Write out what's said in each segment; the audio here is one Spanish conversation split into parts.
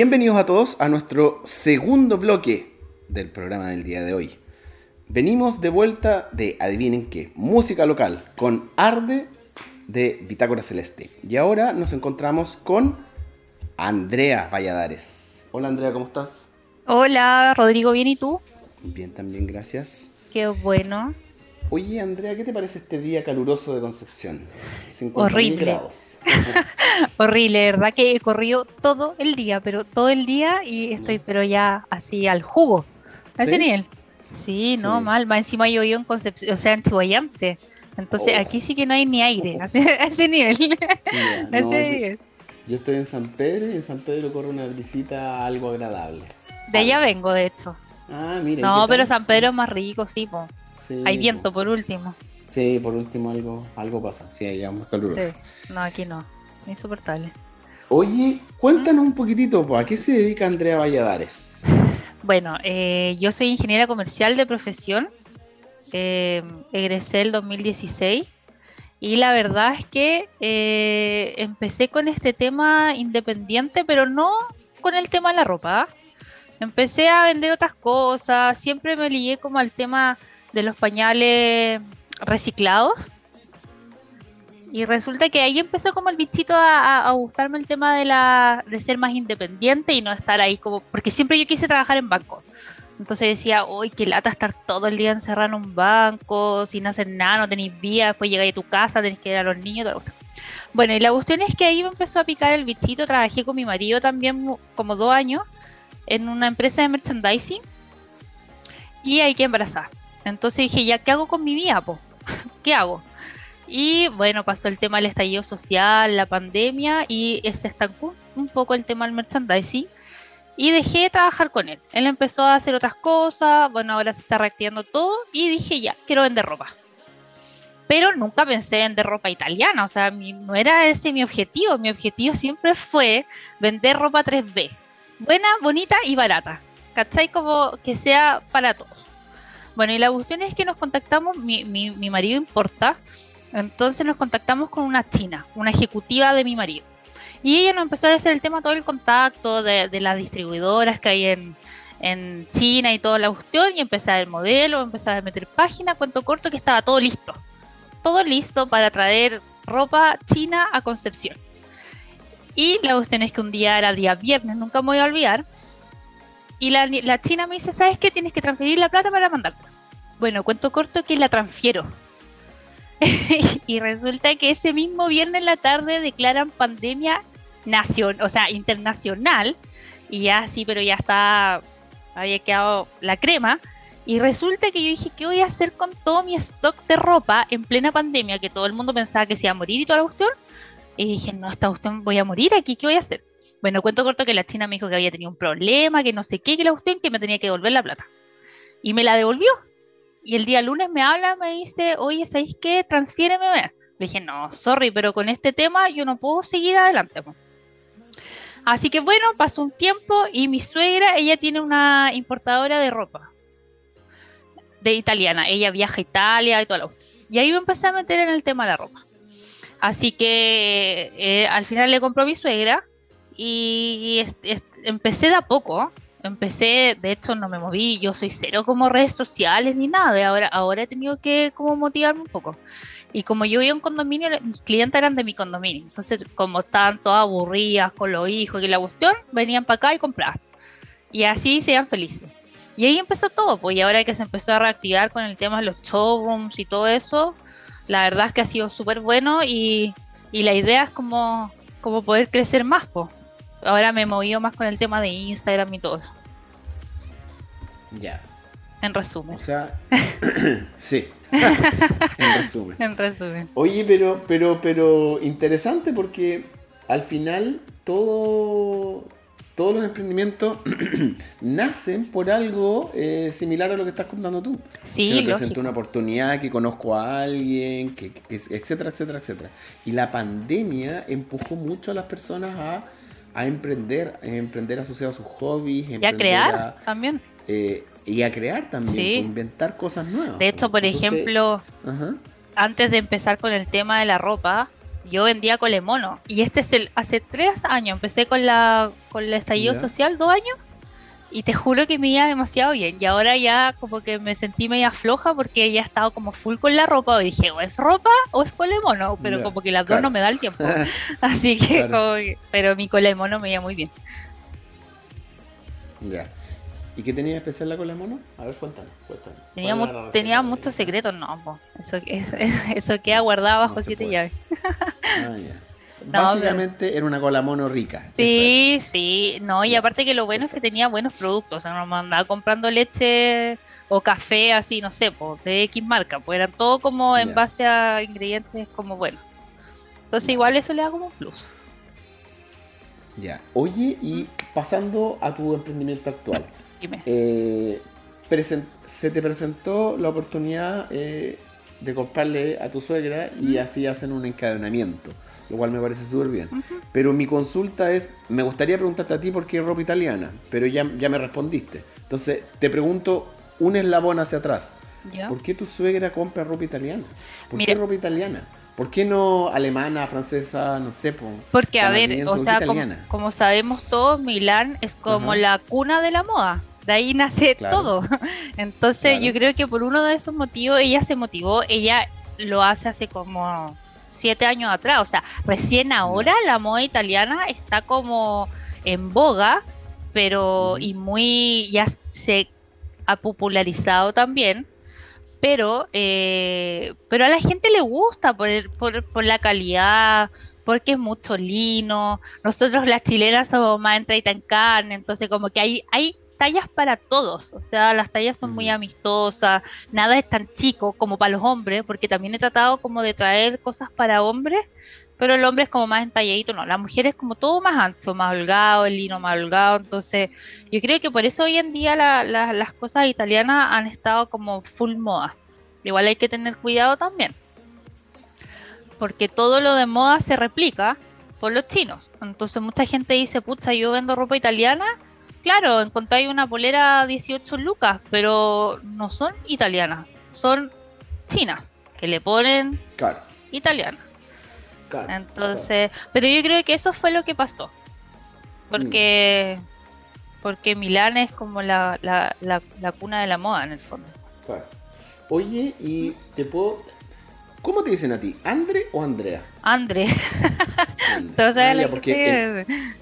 bienvenidos a todos a nuestro segundo bloque del programa del día de hoy. Venimos de vuelta de, adivinen qué, música local con Arde de Bitácora Celeste. Y ahora nos encontramos con Andrea Valladares. Hola Andrea, ¿cómo estás? Hola, Rodrigo, ¿bien y tú? Bien, también, gracias. Qué bueno. Oye, Andrea, ¿qué te parece este día caluroso de Concepción? Horrible. grados. Horrible, ¿verdad? Que he corrido todo el día, pero todo el día y estoy, pero ya así al jugo. ¿A ese nivel? Sí, no, mal. Más encima yo en Concepción, o sea, en Chihuayante. Entonces oh. aquí sí que no hay ni aire, a ese, nivel. Yo, estoy en San Pedro y en San Pedro corre una visita algo agradable. De allá vengo, de hecho. Ah, mira. No, pero San Pedro es más rico, sí, po. Hay viento por último. Sí, por último algo, algo pasa. Sí, allá más caluroso. No, aquí no. Insoportable. Oye, cuéntanos un poquitito, ¿a qué se dedica Andrea Valladares? Bueno, eh, yo soy ingeniera comercial de profesión. Eh, egresé el 2016. Y la verdad es que eh, empecé con este tema independiente, pero no con el tema de la ropa. ¿ah? Empecé a vender otras cosas, siempre me ligué como al tema de los pañales reciclados. Y resulta que ahí empezó como el bichito a, gustarme el tema de la de ser más independiente y no estar ahí como porque siempre yo quise trabajar en banco. Entonces decía, uy, qué lata estar todo el día encerrado en un banco, sin hacer nada, no tenéis vía, después llegáis a tu casa, tenés que ir a los niños, todo Bueno, y la cuestión es que ahí me empezó a picar el bichito, trabajé con mi marido también como dos años en una empresa de merchandising y ahí que embarazar. Entonces dije, ya, ¿qué hago con mi vida? ¿Qué hago? Y bueno, pasó el tema del estallido social, la pandemia y se estancó un poco el tema del merchandising y dejé de trabajar con él. Él empezó a hacer otras cosas, bueno, ahora se está reactivando todo y dije, ya, quiero vender ropa. Pero nunca pensé en vender ropa italiana, o sea, no era ese mi objetivo, mi objetivo siempre fue vender ropa 3B, buena, bonita y barata, ¿cachai? Como que sea para todos. Bueno, y la cuestión es que nos contactamos, mi, mi, marido importa, entonces nos contactamos con una china, una ejecutiva de mi marido. Y ella nos empezó a hacer el tema, todo el contacto de, las distribuidoras que hay en, en, China y toda la cuestión. Y empecé a ver modelo, empecé a meter página, cuento corto que estaba todo listo. Todo listo para traer ropa china a Concepción. Y la cuestión es que un día era día viernes, nunca me voy a olvidar. Y la, la china me dice, ¿sabes qué? Tienes que transferir la plata para mandarte. Bueno, cuento corto que la transfiero. y resulta que ese mismo viernes en la tarde declaran pandemia nacional, o sea, internacional. Y ya sí, pero ya está, había quedado la crema. Y resulta que yo dije, ¿qué voy a hacer con todo mi stock de ropa en plena pandemia? Que todo el mundo pensaba que se iba a morir y toda la cuestión. Y dije, no, esta cuestión voy a morir aquí, ¿qué voy a hacer? Bueno, cuento corto que la china me dijo que había tenido un problema, que no sé qué, que la cuestión, que me tenía que devolver la plata. Y me la devolvió. Y el día lunes me habla, me dice, oye, ¿sabéis qué? Transfiéreme. Le dije, no, sorry, pero con este tema yo no puedo seguir adelante. Así que bueno, pasó un tiempo y mi suegra, ella tiene una importadora de ropa. De italiana. Ella viaja a Italia y toda la Y ahí me empecé a meter en el tema de la ropa. Así que eh, al final le compró a mi suegra y empecé de a poco empecé, de hecho no me moví, yo soy cero como redes sociales ni nada, ahora, ahora he tenido que como motivarme un poco. Y como yo iba a un condominio, mis clientes eran de mi condominio, entonces como estaban todas aburridas con los hijos y la cuestión, venían para acá y compraban. Y así se iban felices. Y ahí empezó todo, pues y ahora que se empezó a reactivar con el tema de los showrooms y todo eso, la verdad es que ha sido súper bueno y, y la idea es como, como poder crecer más, pues ahora me he movido más con el tema de Instagram y todo eso. Ya. En resumen. O sea, sí. en resumen. En resumen. Oye, pero, pero, pero interesante porque al final todo, todos los emprendimientos nacen por algo eh, similar a lo que estás contando tú. Sí, Se me presentó una oportunidad, que conozco a alguien, que, etcétera, etcétera, etcétera. Y la pandemia empujó mucho a las personas a a emprender, a emprender asociado a sus hobbies. Y a crear también. Eh, y a crear también, inventar cosas nuevas. De hecho, por ejemplo, antes de empezar con el tema de la ropa, Yo vendía colemono. Y este es el. Hace tres años empecé con la con el estallido Ya. social, dos años. Y te juro que me iba demasiado bien. Y ahora ya como que me sentí media floja porque ya he estado como full con la ropa. Y dije, o es ropa o es colemono. Pero Ya, como que las claro. dos no me da el tiempo. Así que, Claro. como que- pero mi colemono me iba muy bien. Ya. ¿Y qué tenía especial la cola mono? A ver, cuéntanos, cuéntanos. Tenía, ¿Cuál mu- tenía muchos secretos, no, po. Eso, eso, eso queda guardado bajo No siete llaves. Ah, ya. No, Básicamente era una cola mono rica. Sí, sí, no, y aparte que lo bueno es que tenía buenos productos, o sea, no me andaba comprando leche o café así, no sé, de X marca, pues eran todo como en base a ingredientes como buenos. Entonces igual eso le da como un plus. Ya. Oye, y pasando a tu emprendimiento actual. Dime. eh, se te presentó la oportunidad eh, de comprarle a tu suegra y así hacen un encadenamiento, lo cual me parece súper bien. Ujú. Pero mi consulta es, me gustaría preguntarte a ti por qué ropa italiana, pero ya, ya me respondiste. Entonces, te pregunto un eslabón hacia atrás. ¿Ya? ¿Por qué tu suegra compra ropa italiana? ¿Por Mira. qué ropa italiana? ¿Por qué no alemana, francesa, no sé? po? Porque, a ver, o ¿por qué sea, como, como sabemos todos, Milán es como Ajá. la cuna de la moda. De ahí nace Claro. todo. Entonces, Claro. yo creo que por uno de esos motivos ella se motivó. Ella lo hace hace como siete años atrás. O sea, recién ahora la moda italiana está como en boga, pero y muy ya se ha popularizado también. Pero, eh, pero a la gente le gusta por, el- por, por la calidad, porque es mucho lino. Nosotros las chilenas somos más entraditas en carne, entonces como que hay, hay tallas para todos. O sea, las tallas son muy amistosas, nada es tan chico como para los hombres, porque también he tratado como de traer cosas para hombres, pero el hombre es como más entalladito, no, la mujer es como todo más ancho, más holgado, el lino más holgado, entonces yo creo que por eso hoy en día la- la- las cosas italianas han estado como full moda. Igual hay que tener cuidado también, porque todo lo de moda se replica por los chinos, entonces mucha gente dice, pucha, yo vendo ropa italiana, claro, encontráis una polera 18 lucas, pero no son italianas, son chinas, que le ponen Claro, italiana. claro. Entonces, pero yo creo que eso fue lo que pasó. Porque porque Milán es como la, la, la, la cuna de la moda en el fondo. Oye, y te puedo... ¿Cómo te dicen a ti? ¿Andre o Andrea? Andre. ¿tú sabes Ah, ya, que porque te-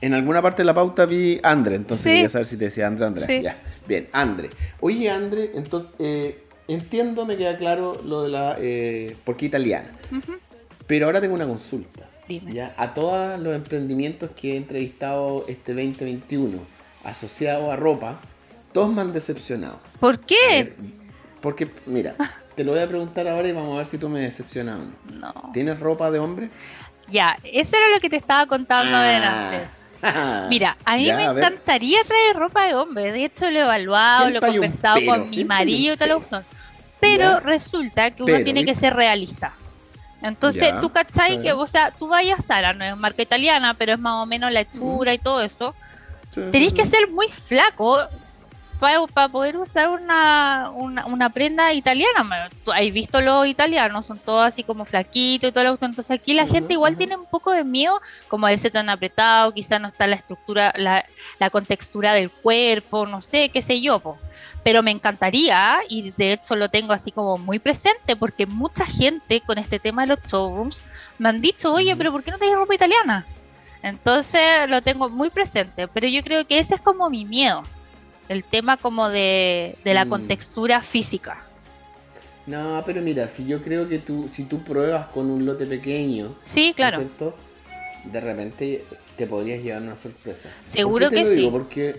en alguna parte de la pauta vi Andre, entonces Sí. quería saber si te decía Andre o Andrea. Sí. Ya, bien, Andre. Oye, Andre, entonces, eh, entiendo, me queda claro lo de la... Eh, ¿Por qué italiana? Pero ahora tengo una consulta. Dime. Ya, a todos los emprendimientos que he entrevistado este 2021 asociados a ropa, todos me han decepcionado. ¿Por qué? ver, porque, mira, te lo voy a preguntar ahora y vamos a ver si tú me decepcionas o no. No. ¿Tienes ropa de hombre? Ya, eso era lo que te estaba contando delante. Mira, a mí Ya, me a encantaría traer ropa de hombre. De hecho, lo he evaluado, Siempre lo he conversado pero, con mi marido y tal. pero. Ya. resulta que uno Pero, tiene que ser realista. Entonces, Ya, tú cachai está que, o sea, tú vayas a Sara, no es marca italiana, pero es más o menos la hechura y todo eso. Sí, sí, Tenéis sí. que ser muy flaco para, poder usar una, una, una prenda italiana. Tú has visto los italianos, son todos así como flaquitos y todo lo Entonces aquí la gente igual tiene un poco de miedo, como a verse tan apretado, quizás no está la estructura, la, la contextura del cuerpo, no sé, qué sé yo. po. Pero me encantaría, y de hecho lo tengo así como muy presente, porque mucha gente con este tema de los showrooms me han dicho, oye, pero ¿por qué no te ropa italiana? Entonces lo tengo muy presente, pero yo creo que ese es como mi miedo, el tema como de, de la Mm. contextura física. No, pero mira, si yo creo que tú, si tú pruebas con un lote pequeño, Sí, ¿no es claro. cierto? De repente te podrías llevar una sorpresa. Seguro ¿Por qué te que lo digo? sí. Porque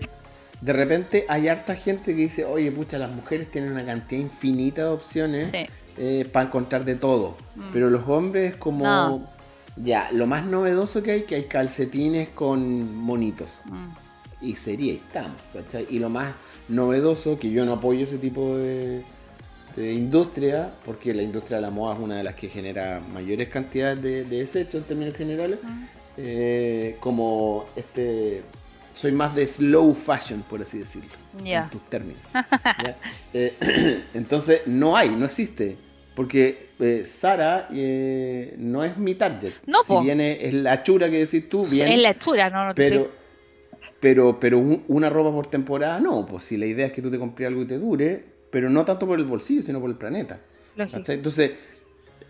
de repente hay harta gente que dice, oye, pucha, las mujeres tienen una cantidad infinita de opciones Sí. para encontrar de todo. Mm. Pero los hombres es como... No. Ya, lo más novedoso que hay, que hay calcetines con monitos. Mm. Y sería, y estamos, ¿cachai? Y lo más novedoso, que yo no apoyo ese tipo de, de industria, porque la industria de la moda es una de las que genera mayores cantidades de, de desechos en términos generales, Mm. eh, como este, soy más de slow fashion, por así decirlo, Ya. en tus términos. ¿ya? Eh, entonces, no hay, no existe. Porque eh, Sara eh, no es mi target. No, si po. viene es la chura que decís tú, bien. Es la hechura, no, no te pero, pero, pero un- una ropa por temporada no, pues si la idea es que tú te compres algo y te dure, pero no tanto por el bolsillo, sino por el planeta. Entonces,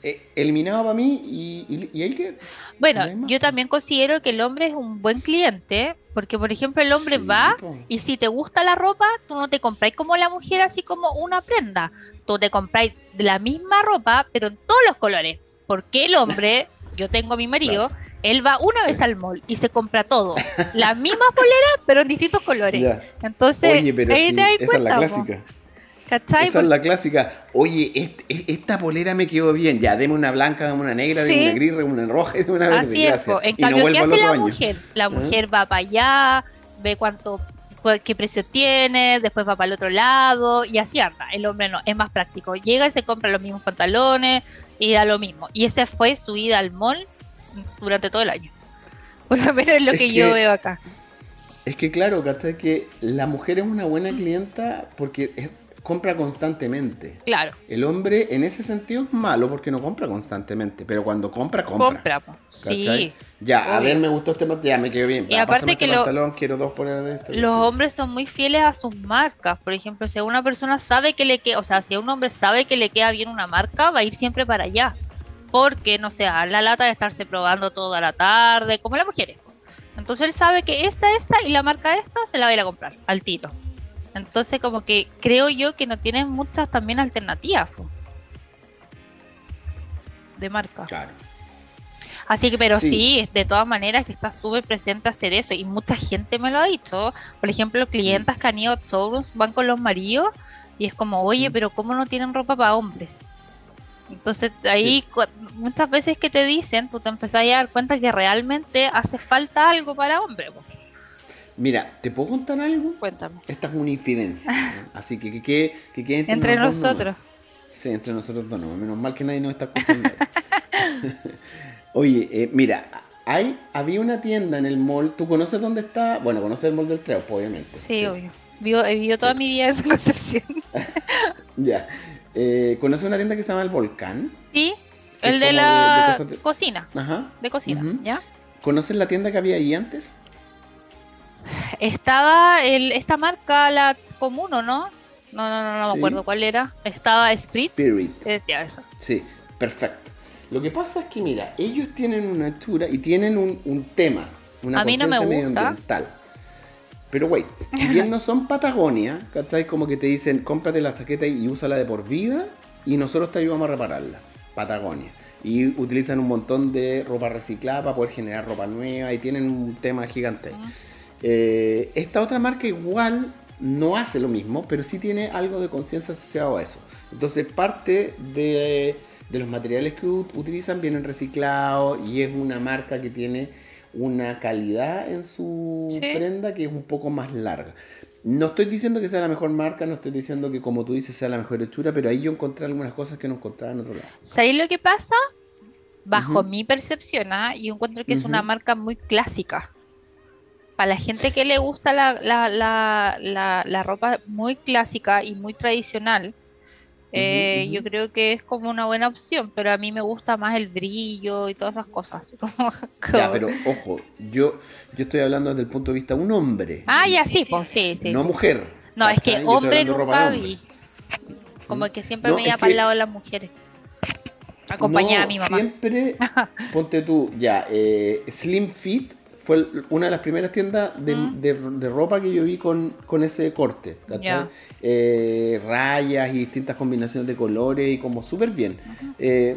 eh, eliminado para mí y, y, que... Bueno, no yo también considero que el hombre es un buen cliente, porque por ejemplo el hombre Sí, va po. y si te gusta la ropa, tú no te compráis como la mujer así como una prenda, tú te compráis la misma ropa, pero en todos los colores, porque el hombre, yo tengo a mi marido, él va una Sí. vez al mall y se compra todo, la misma polera, pero en distintos colores. Ya. Entonces, Oye, pero ahí sí, te das esa es la clásica. ¿cachai? Esa es la clásica. Oye, est- e- esta polera me quedó bien. Ya, deme una blanca, deme una negra, Sí. deme una gris, deme una roja deme una verde. Así es, en y no cambio, ¿qué hace la año. mujer? La ¿Ah? mujer va para allá, ve cuánto, cu- qué precio tiene, después va para el otro lado y así anda. El hombre no, es más práctico. Llega y se compra los mismos pantalones y da lo mismo. Y esa fue su ida al mall durante todo el año. Por lo menos es lo Es que, yo veo acá. Es que claro, ¿cachai? Que la mujer es una buena clienta porque es- compra constantemente. Claro, El hombre en ese sentido es malo porque no compra constantemente, pero cuando compra, compra. compra. Sí. Ya, a ver, me gustó este pantalón, ya me quedó bien. Y aparte que este lo- pantalón, quiero dos poleras de esto. Los sí. hombres son muy fieles a sus marcas. Por ejemplo, si una persona sabe que le queda, o sea, si un hombre sabe que le queda bien una marca, va a ir siempre para allá. Porque, no sé, a la lata de estarse probando toda la tarde, como las mujeres. Entonces él sabe que esta, esta y la marca esta se la va a ir a comprar al tiro. Entonces, como que creo yo que no tienen muchas también alternativas po, de marca. Claro. Así que, pero Sí. sí, de todas maneras que está súper presente hacer eso. Y mucha gente me lo ha dicho. Por ejemplo, clientas que han ido a showrooms van con los maridos y es como, oye, Mm. pero ¿cómo no tienen ropa para hombres? Entonces ahí cu- muchas veces que te dicen, tú te empezás a dar cuenta que realmente hace falta algo para hombres. po. Mira, ¿te puedo contar algo? Cuéntame. Esta es una infidencia. ¿no? Así que que, que, que quede Entre nomás. nosotros. Sí, entre nosotros dos, no. Menos mal que nadie nos está escuchando. Oye, eh, mira, hay, había una tienda en el mall. ¿Tú conoces dónde está? Bueno, conoces el mall del Treupo, obviamente. Sí, obvio. Vivo, he vivido toda Sí. mi vida en esa concepción. Ya. Eh, ¿Conoces una tienda que se llama El Volcán? Sí, el de la de- de cosas de- cocina. Ajá. De cocina. ¿ya? ¿Conoces la tienda que había ahí antes? Estaba el, esta marca, la Comuno, ¿no? No, no, no, no me Sí. acuerdo cuál era. Estaba. Spirit. Ya esa. Sí, perfecto. Lo que pasa es que, mira, ellos tienen una hechura y tienen un, un tema, una A mí no me conciencia gusta. medioambiental. Pero, wait, si bien no son Patagonia, ¿cachai? Como que te dicen, cómprate la chaqueta y úsala de por vida y nosotros te ayudamos a repararla. Patagonia. Y utilizan un montón de ropa reciclada para poder generar ropa nueva y tienen un tema gigante. ahí. Eh, esta otra marca igual no hace lo mismo, pero sí tiene algo de conciencia asociado a eso. Entonces parte de, de los materiales que ut- utilizan vienen reciclados y es una marca que tiene una calidad en su Sí. prenda que es un poco más larga. No estoy diciendo que sea la mejor marca, no estoy diciendo que como tú dices sea la mejor hechura, pero ahí yo encontré algunas cosas que no encontraba en otro lado. ¿Sabéis lo que pasa? Bajo mi percepción, ¿ah? yo encuentro que es una marca muy clásica. Para la gente que le gusta la, la, la, la, ropa muy clásica y muy tradicional, eh, yo creo que es como una buena opción, pero a mí me gusta más el brillo y todas esas cosas. como- Ya, pero ojo, yo, yo estoy hablando desde el punto de vista de un hombre, Ah, ya sí, pues sí, sí. no mujer. No, es que hombre nunca vi. Como que siempre No, me iba para el lado de las mujeres. Acompañada No, a mi mamá. Siempre, ponte tú, ya, eh, Slim Fit fue una de las primeras tiendas de, Mm. de- de ropa que yo vi con, con ese corte. Eh, rayas y distintas combinaciones de colores y como súper bien. Eh,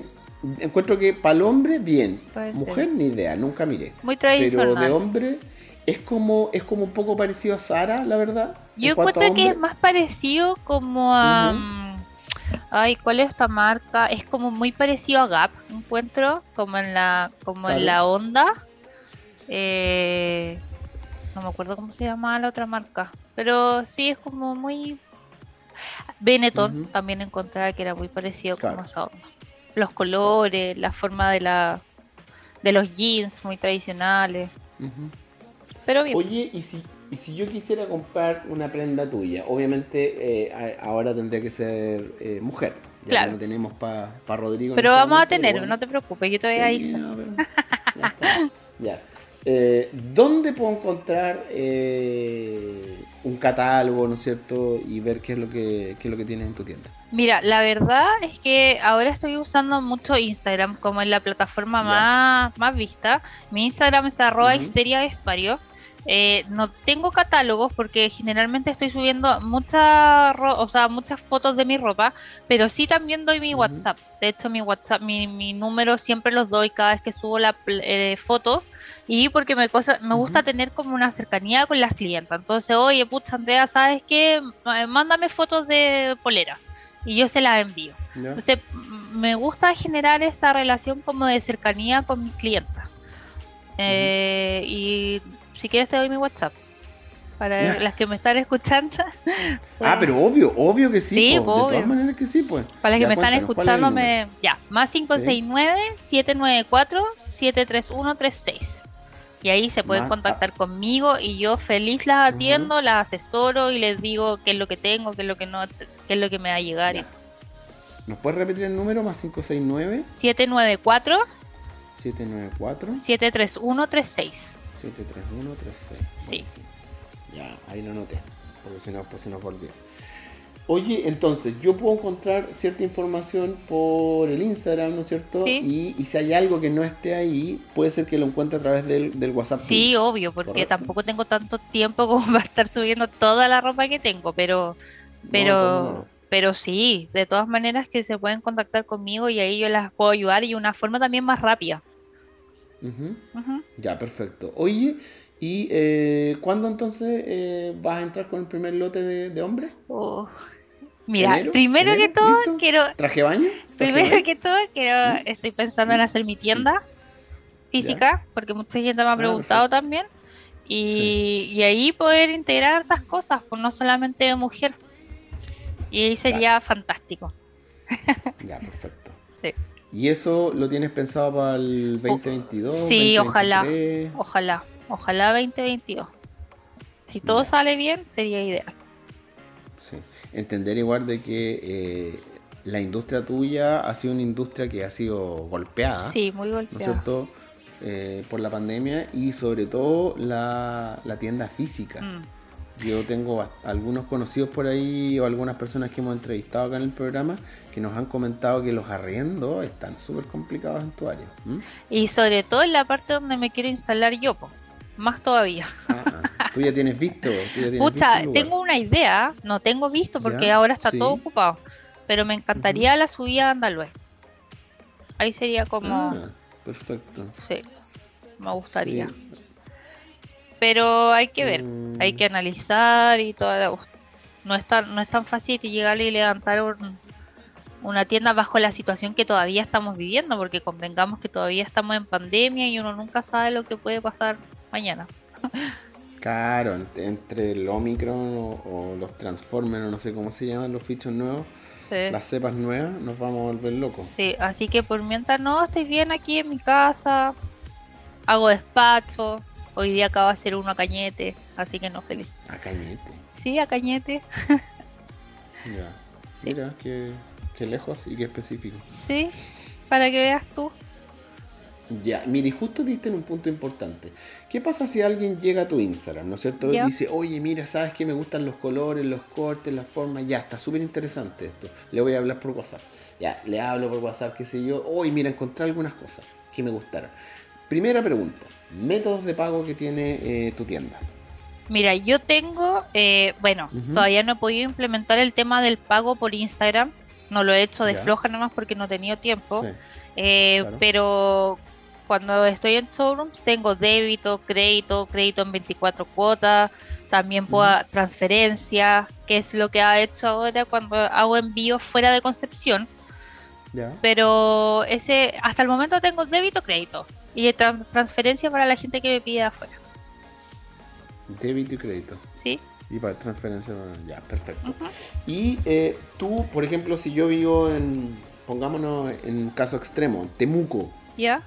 encuentro que para el hombre, bien. Puede ser. Mujer, ni idea, nunca miré. Muy Pero tradicional. de hombre es como, es como un poco parecido a Sara, la verdad. Yo encuentro que es más parecido como a... Mm, Ay, ¿cuál es esta marca? Es como muy parecido a Gap, encuentro, como en la, como en la onda. Eh, no me acuerdo cómo se llamaba la otra marca, pero sí es como muy Benetton también encontraba que era muy parecido Claro. como esa onda. Los colores, la forma de la de los jeans muy tradicionales, pero bien. Oye, y si, y si yo quisiera comprar una prenda tuya, obviamente eh, ahora tendría que ser eh, mujer. Ya Claro. no tenemos para Rodrigo. en Pero este vamos a tener, no te preocupes, yo te voy Sí, ir. no, pero- ya está. Ya. Eh, ¿Dónde puedo encontrar eh, un catálogo, ¿no es cierto? Y ver qué es lo que, qué es lo que tienes en tu tienda. Mira, la verdad es que ahora estoy usando mucho Instagram como en la plataforma más, más vista. Mi Instagram es arroba. Xteria Vespario. Eh, no tengo catálogos porque generalmente estoy subiendo muchas o sea, muchas fotos de mi ropa, pero sí también doy mi. WhatsApp. De hecho, mi WhatsApp, mi, mi número siempre los doy cada vez que subo la eh, foto. Y porque me, cosa, me gusta tener como una cercanía con las clientas. Entonces, oye, pucha, Andrea, ¿sabes qué? M- Mándame fotos de polera. Y yo se las envío. Entonces, me gusta generar esa relación como de cercanía con mis clientas. Eh, y si quieres te doy mi WhatsApp. Para las que me están escuchando. Ah, pero obvio, obvio que sí. Sí, po. De todas maneras que sí, pues. Para las que Ya, me están cuéntanos, ¿cuál es escuchando, número? me... ya, más 569-794-73136. Y ahí se pueden Más- contactar conmigo y yo feliz las atiendo, las asesoro y les digo qué es lo que tengo, qué es lo que no, qué es lo que me va a llegar. y. ¿Nos puedes repetir el número? Más 569 794 794 73136. 73136. Sí. Ya, ahí lo noté. Porque si no, pues se nos olvidar. Oye, entonces, yo puedo encontrar cierta información por el Instagram, ¿no es cierto? Sí. Y, y si hay algo que no esté ahí, puede ser que lo encuentre a través del, del WhatsApp. Sí, obvio, porque Correcto. tampoco tengo tanto tiempo como para estar subiendo toda la ropa que tengo, pero pero no. pero sí, de todas maneras que se pueden contactar conmigo y ahí yo las puedo ayudar y de una forma también más rápida. Ya, perfecto. Oye, ¿y eh, cuándo entonces eh, vas a entrar con el primer lote de, de hombres? Mira, ¿Enero? primero que todo ¿Listo? quiero ¿Traje baño? ¿Traje de primero baño? que todo quiero estoy pensando en hacer mi tienda física, porque mucha gente me ha Ah, preguntado también. Y, y ahí poder integrar hartas cosas, pues no solamente de mujer. Y ahí sería fantástico. Ya, perfecto. Sí. ¿Y eso lo tienes pensado para el 2022? Sí, ojalá. 2023? Ojalá, ojalá 2022. Si todo sale bien, sería ideal. Sí. Entender igual de que eh, la industria tuya ha sido una industria que ha sido golpeada, Sí, muy ¿no es cierto? Eh, por la pandemia y sobre todo la, la tienda física. Mm, Yo tengo algunos conocidos por ahí o algunas personas que hemos entrevistado acá en el programa que nos han comentado que los arriendos están súper complicados en tu área. Y sobre todo en la parte donde me quiero instalar yo, po. más todavía. Ah, ah. Tú ya tienes visto. Tú ya tienes Pucha, visto el lugar. tengo una idea, no tengo visto porque Ya, ahora está sí. todo ocupado, pero me encantaría la subida a Andaluz. Ahí sería como, Ah, perfecto. sí, me gustaría. Sí. Pero hay que ver, Mm. hay que analizar y toda la... No es tan, no es tan fácil llegar y levantar un- una tienda bajo la situación que todavía estamos viviendo, porque convengamos que todavía estamos en pandemia y uno nunca sabe lo que puede pasar mañana. Claro, ent- entre el Omicron o, o los Transformers, o no sé cómo se llaman los fichos nuevos, Sí. las cepas nuevas, nos vamos a volver locos. Sí, así que por mientras no, estoy bien aquí en mi casa, hago despacho, hoy día acaba de hacer uno a Cañete, así que no feliz. A cañete. Sí, a Cañete, Ya. Mira, qué, qué lejos y qué específico. sí, para que veas tú. Ya, mire, y justo diste en un punto importante. ¿Qué pasa si alguien llega a tu Instagram, ¿no es cierto? Y dice, oye, mira, ¿sabes que me gustan los colores, los cortes, las formas? Ya, está súper interesante esto. Le voy a hablar por WhatsApp. Ya, le hablo por WhatsApp, qué sé yo. Oye, mira, encontré algunas cosas que me gustaron. Primera pregunta, métodos de pago que tiene eh, tu tienda. Mira, yo tengo, eh, bueno, todavía no he podido implementar el tema del pago por Instagram, no lo he hecho de Ya. floja nomás porque no he tenido tiempo, Sí. Eh, Claro. pero cuando estoy en showrooms tengo débito, crédito, crédito en 24 cuotas, también puedo Ujú. transferencia, que es lo que ha hecho ahora cuando hago envíos fuera de Concepción, pero ese hasta el momento tengo débito, crédito y tran- transferencia para la gente que me pide afuera, Débito y crédito. ¿sí? Y para transferencia, ya, perfecto. Y eh, tú, por ejemplo, si yo vivo en, pongámonos en un caso extremo, Temuco, ¿Ya?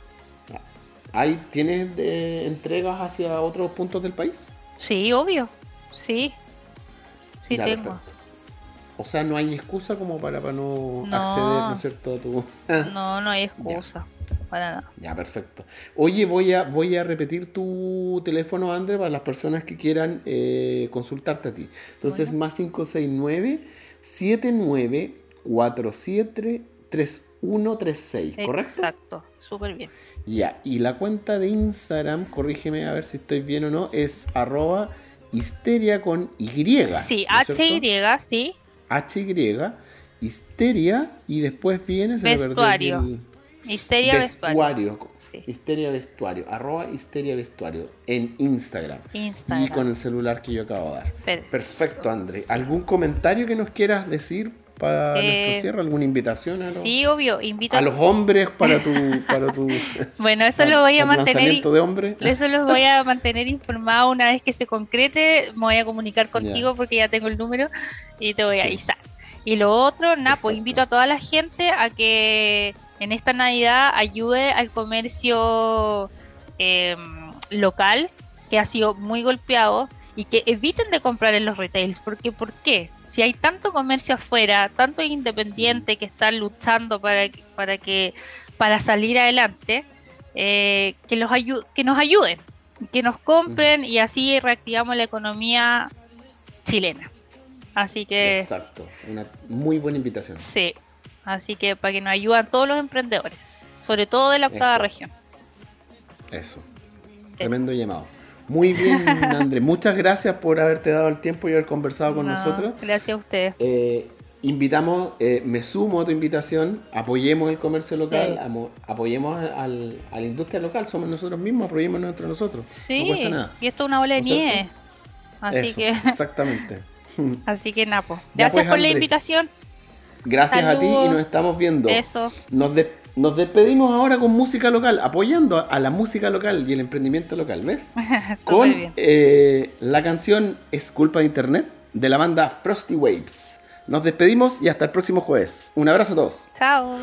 ¿Ahí tienes de entregas hacia otros puntos del país? Sí, obvio. Sí. Sí, Ya, tengo. perfecto. O sea, no hay excusa como para, para no, No. acceder, ¿no es cierto? A tu... No, no hay excusa. Para nada. Ya, perfecto. Oye, voy a, voy a repetir tu teléfono, André, para las personas que quieran eh, consultarte a ti. Entonces, Bueno. más 569 7947 3136, ¿correcto? Exacto. Súper bien. Ya, y la cuenta de Instagram, corrígeme a ver si estoy bien o no, es arroba histeria con Y. Sí, ¿no? HY, sí. HY, histeria, y después viene... se Vestuario. Histeria vestuario. vestuario. Sí. Histeria vestuario. Arroba histeria vestuario. En Instagram. Instagram. Y con el celular que yo acabo de dar. Perfecto. Perfecto, André. ¿Algún comentario que nos quieras decir para Eh, nuestro cierre? ¿Alguna invitación a, los- Sí, obvio. Invito a los hombres para tu, para tu Bueno, eso lo voy a al mantener. de hombres? Eso los voy a mantener informado una vez que se concrete. Me voy a comunicar contigo Ya. porque ya tengo el número y te voy a avisar. Y lo otro, nada, pues invito a toda la gente a que en esta Navidad ayude al comercio eh, local que ha sido muy golpeado y que eviten de comprar en los retails. Porque, ¿por qué? Si hay tanto comercio afuera, tanto independiente que están luchando para, para que para salir adelante, eh, que, los ayu- que nos ayuden, que nos compren y así reactivamos la economía chilena. Así que Exacto. Una muy buena invitación. sí, así que para que nos ayuden todos los emprendedores, sobre todo de la octava Eso. región. Eso. Tremendo llamado. Muy bien, André. Muchas gracias por haberte dado el tiempo y haber conversado con No, nosotros. Gracias a ustedes. Eh, invitamos, eh, me sumo a tu invitación, apoyemos el comercio local, Sí. apoyemos al- a la industria local, somos nosotros mismos, apoyemos entre nosotros. Sí, no cuesta nada. y esto es una bola de nieve. Así Eso, que, exactamente. así que Napo. Ya Gracias pues, por la invitación. Gracias a ti y nos estamos viendo. Eso. Nos, de- nos despedimos ahora con música local, apoyando a, la música local y el emprendimiento local, ¿ves? Con eh, la canción Es culpa de internet de la banda Frosty Waves. Nos despedimos y hasta el próximo jueves. Un abrazo a todos. Chao.